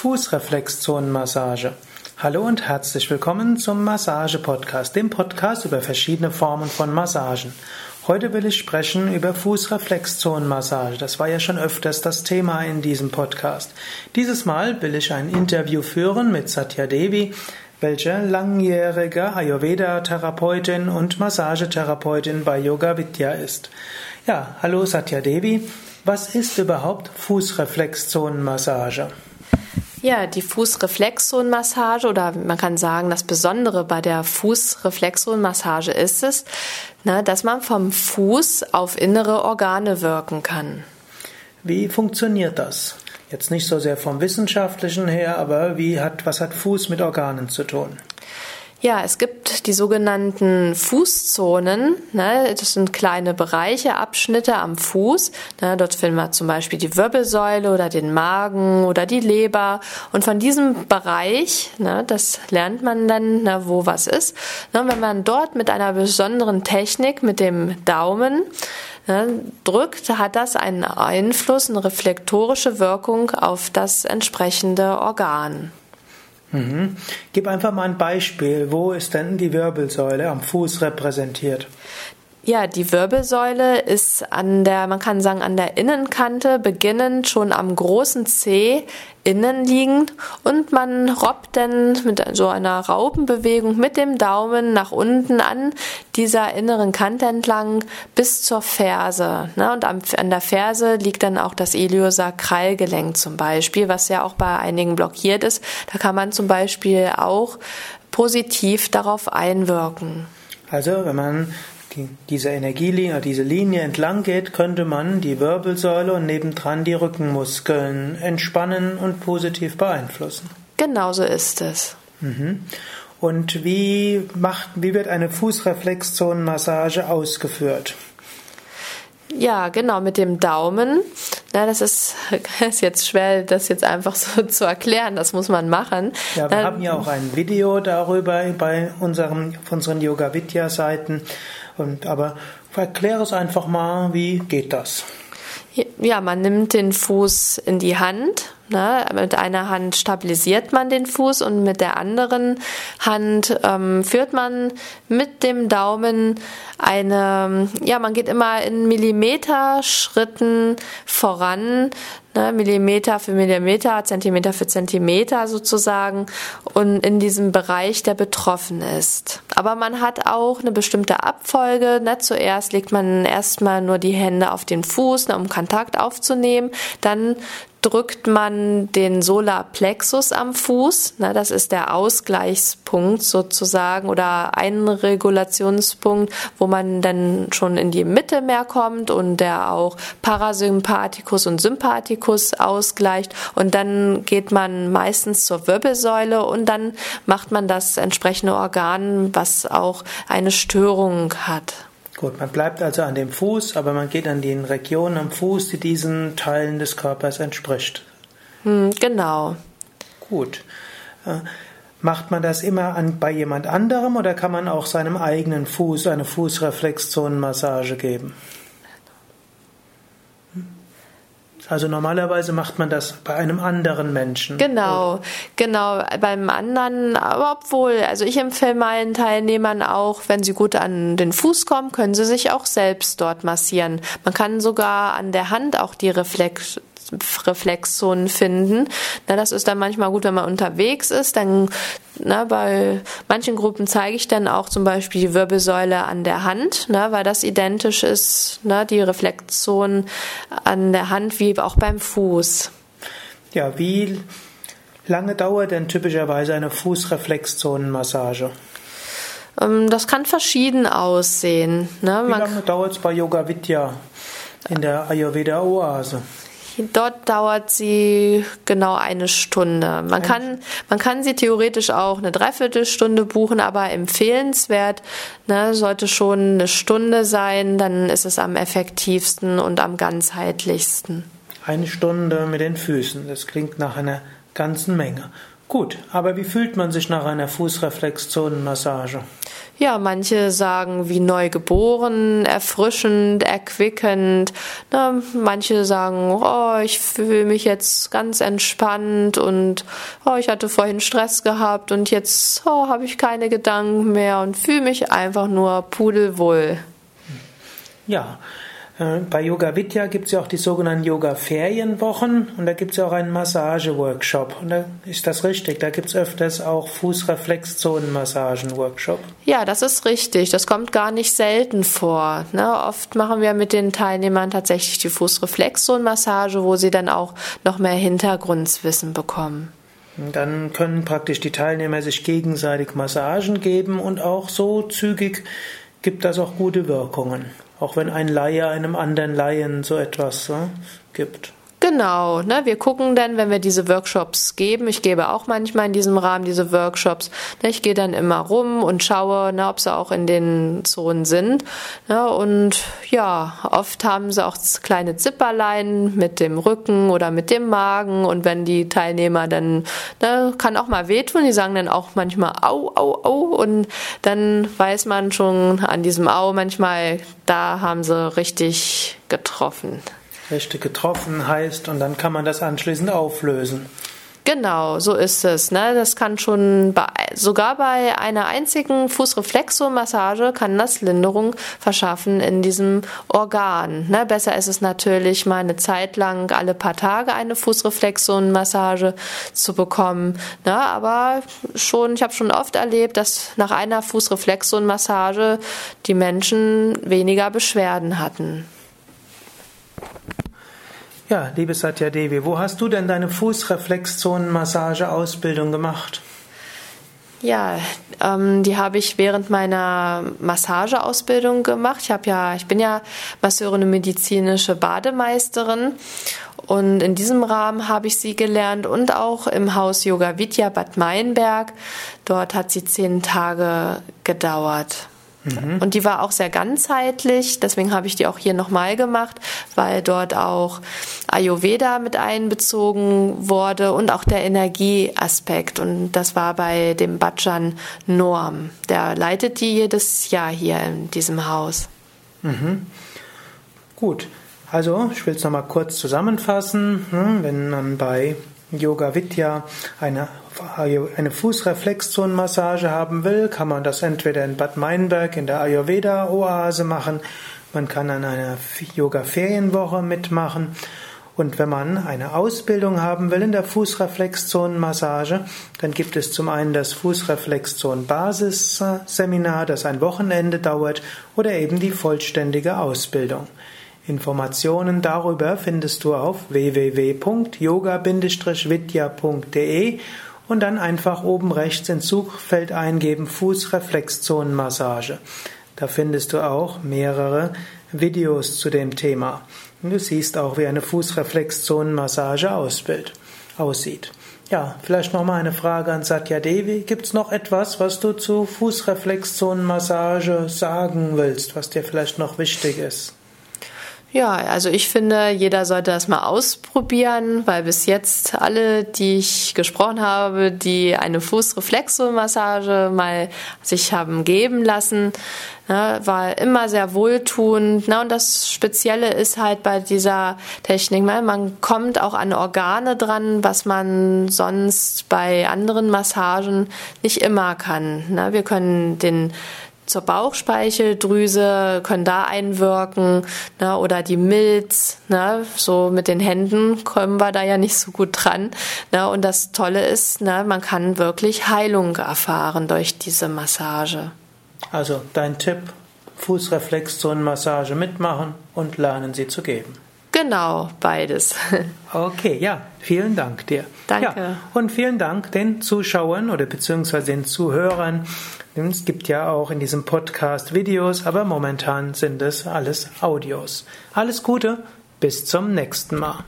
Fußreflexzonenmassage. Hallo und herzlich willkommen zum Massage-Podcast, dem Podcast über verschiedene Formen von Massagen. Heute will ich sprechen über Fußreflexzonenmassage. Das war ja schon öfters das Thema in diesem Podcast. Dieses Mal will ich ein Interview führen mit Satya Devi, welche langjährige Ayurveda-Therapeutin und Massagetherapeutin bei Yoga Vidya ist. Ja, hallo Satya Devi. Was ist überhaupt Fußreflexzonenmassage? Ja, die Fußreflexzonenmassage oder man kann sagen, das Besondere bei der Fußreflexzonenmassage ist es, ne, dass man vom Fuß auf innere Organe wirken kann. Wie funktioniert das? Jetzt nicht so sehr vom wissenschaftlichen her, aber wie hat, was hat Fuß mit Organen zu tun? Ja, es gibt die sogenannten Fußzonen. Ne? Das sind kleine Bereiche, Abschnitte am Fuß. Ne? Dort finden wir zum Beispiel die Wirbelsäule oder den Magen oder die Leber. Und von diesem Bereich, ne, das lernt man dann, ne, wo was ist. Ne? Wenn man dort mit einer besonderen Technik, mit dem Daumen, ne, drückt, hat das einen Einfluss, eine reflektorische Wirkung auf das entsprechende Organ. Mhm. Gib einfach mal ein Beispiel. Wo ist denn die Wirbelsäule am Fuß repräsentiert? Ja, die Wirbelsäule ist an der, man kann sagen, an der Innenkante beginnend schon am großen C innen liegend und man robbt dann mit so einer Raupenbewegung mit dem Daumen nach unten an dieser inneren Kante entlang bis zur Ferse. Ne? Und an der Ferse liegt dann auch das Iliosakralgelenk zum Beispiel, was ja auch bei einigen blockiert ist. Da kann man zum Beispiel auch positiv darauf einwirken. Also, wenn man diese Energielinie, diese Linie entlang geht, könnte man die Wirbelsäule und nebendran die Rückenmuskeln entspannen und positiv beeinflussen. Genauso ist es. Mhm. Und wie macht, wie wird eine Fußreflexzonenmassage ausgeführt? Ja, genau, mit dem Daumen. Ja, das ist, ist jetzt schwer, das jetzt einfach so zu erklären. Das muss man machen. Ja, wir haben ja auch ein Video darüber bei unserem, auf unseren Yoga Vidya Seiten. Und, aber erkläre es einfach mal, wie geht das? Ja, man nimmt den Fuß in die Hand. Ne? Mit einer Hand stabilisiert man den Fuß und mit der anderen Hand ähm, führt man mit dem Daumen eine, ja, man geht immer in Millimeterschritten voran, ne? Millimeter für Millimeter, Zentimeter für Zentimeter sozusagen und in diesem Bereich, der betroffen ist. Aber man hat auch eine bestimmte Abfolge. Ne? Zuerst legt man erstmal nur die Hände auf den Fuß, ne, um Kontakt aufzunehmen. Dann drückt man den Solarplexus am Fuß. Na, das ist der Ausgleichspunkt sozusagen oder ein Regulationspunkt, wo man dann schon in die Mitte mehr kommt und der auch Parasympathikus und Sympathikus ausgleicht. Und dann geht man meistens zur Wirbelsäule und dann macht man das entsprechende Organ, was auch eine Störung hat. Gut, man bleibt also an dem Fuß, aber man geht an den Regionen am Fuß, die diesen Teilen des Körpers entspricht. Hm, genau. Gut. Äh, macht man das immer an, bei jemand anderem oder kann man auch seinem eigenen Fuß eine Fußreflexzonenmassage geben? Also normalerweise macht man das bei einem anderen Menschen. Genau, genau, beim anderen, aber obwohl, also ich empfehle meinen Teilnehmern auch, wenn sie gut an den Fuß kommen, können sie sich auch selbst dort massieren. Man kann sogar an der Hand auch die Reflex Reflexzonen finden. Na, das ist dann manchmal gut, wenn man unterwegs ist. Dann na, bei manchen Gruppen zeige ich dann auch zum Beispiel die Wirbelsäule an der Hand, na, weil das identisch ist, na, die Reflexzonen an der Hand wie auch beim Fuß. Ja, wie lange dauert denn typischerweise eine Fußreflexzonenmassage? Ähm, das kann verschieden aussehen. Ne? Wie lange dauert es bei Yoga Vidya in der Ayurveda Oase? Dort dauert sie genau eine Stunde. Man kann, man kann sie theoretisch auch eine Dreiviertelstunde buchen, aber empfehlenswert ne, sollte schon eine Stunde sein, dann ist es am effektivsten und am ganzheitlichsten. Eine Stunde mit den Füßen, das klingt nach einer ganzen Menge. Gut, aber wie fühlt man sich nach einer Fußreflexzonenmassage? Ja, manche sagen wie neu geboren, erfrischend, erquickend. Na, manche sagen, oh, ich fühle mich jetzt ganz entspannt und oh, ich hatte vorhin Stress gehabt und jetzt oh, habe ich keine Gedanken mehr und fühle mich einfach nur pudelwohl. Ja, bei Yoga Vidya gibt es ja auch die sogenannten Yoga-Ferienwochen und da gibt es ja auch einen Massage-Workshop. Und da ist das richtig, da gibt es öfters auch Fußreflexzonen-Massagen-Workshop. Ja, das ist richtig. Das kommt gar nicht selten vor. Ne? Oft machen wir mit den Teilnehmern tatsächlich die Fußreflexzonenmassage, wo sie dann auch noch mehr Hintergrundwissen bekommen. Dann können praktisch die Teilnehmer sich gegenseitig Massagen geben und auch so zügig gibt das auch gute Wirkungen. Auch wenn ein Laie einem anderen Laien so etwas äh, gibt. Genau, ne, wir gucken dann, wenn wir diese Workshops geben, ich gebe auch manchmal in diesem Rahmen diese Workshops, ne, ich gehe dann immer rum und schaue, ne, ob sie auch in den Zonen sind. Ne, und ja, oft haben sie auch kleine Zipperlein mit dem Rücken oder mit dem Magen. Und wenn die Teilnehmer dann, ne, kann auch mal wehtun, die sagen dann auch manchmal au, au, au. Und dann weiß man schon an diesem Au manchmal, da haben sie richtig getroffen richtig getroffen heißt und dann kann man das anschließend auflösen. Genau, so ist es. Ne? Das kann schon bei, sogar bei einer einzigen Fußreflexomassage kann das Linderung verschaffen in diesem Organ. Ne? Besser ist es natürlich mal eine Zeit lang alle paar Tage eine Fußreflexonmassage zu bekommen. Ne? Aber schon, ich habe schon oft erlebt, dass nach einer Fußreflexonmassage die Menschen weniger Beschwerden hatten. Ja, liebe Satya Devi, wo hast du denn deine Fußreflexzonenmassage-Ausbildung gemacht? Ja, ähm, die habe ich während meiner Massageausbildung gemacht. Ich habe ja, ich bin ja Masseurin und medizinische Bademeisterin und in diesem Rahmen habe ich sie gelernt und auch im Haus Yoga Vidya Bad Meinberg. Dort hat sie zehn Tage gedauert. Mhm. Und die war auch sehr ganzheitlich, deswegen habe ich die auch hier nochmal gemacht, weil dort auch Ayurveda mit einbezogen wurde und auch der Energieaspekt. Und das war bei dem Bhajan Norm. Der leitet die jedes Jahr hier in diesem Haus. Mhm. Gut. Also, ich will es nochmal kurz zusammenfassen. Hm, wenn man bei Yoga Vidya eine, eine Fußreflexzonenmassage haben will, kann man das entweder in Bad Meinberg in der Ayurveda-Oase machen, man kann an einer Yoga-Ferienwoche mitmachen und wenn man eine Ausbildung haben will in der Fußreflexzonenmassage, dann gibt es zum einen das Fußreflexzon-Basisseminar, das ein Wochenende dauert, oder eben die vollständige Ausbildung. Informationen darüber findest du auf www.yoga-vidya.de und dann einfach oben rechts ins Suchfeld eingeben Fußreflexzonenmassage. Da findest du auch mehrere Videos zu dem Thema. Und du siehst auch, wie eine Fußreflexzonenmassage aussieht. Ja, vielleicht noch mal eine Frage an Satya Devi. Gibt es noch etwas, was du zu Fußreflexzonenmassage sagen willst, was dir vielleicht noch wichtig ist? Ja, also ich finde, jeder sollte das mal ausprobieren, weil bis jetzt alle, die ich gesprochen habe, die eine Fußreflexomassage mal sich haben geben lassen, ne, war immer sehr wohltuend. Ne, und das Spezielle ist halt bei dieser Technik, ne, man kommt auch an Organe dran, was man sonst bei anderen Massagen nicht immer kann. Ne. Wir können den zur Bauchspeicheldrüse, können da einwirken, ne, oder die Milz, ne, so mit den Händen kommen wir da ja nicht so gut dran. Ne, und das Tolle ist, ne, man kann wirklich Heilung erfahren durch diese Massage. Also dein Tipp, Fußreflexzonenmassage mitmachen und lernen sie zu geben. Genau, beides. Okay, ja, vielen Dank dir. Danke. Ja, und vielen Dank den Zuschauern oder beziehungsweise den Zuhörern. Es gibt ja auch in diesem Podcast Videos, aber momentan sind es alles Audios. Alles Gute, bis zum nächsten Mal.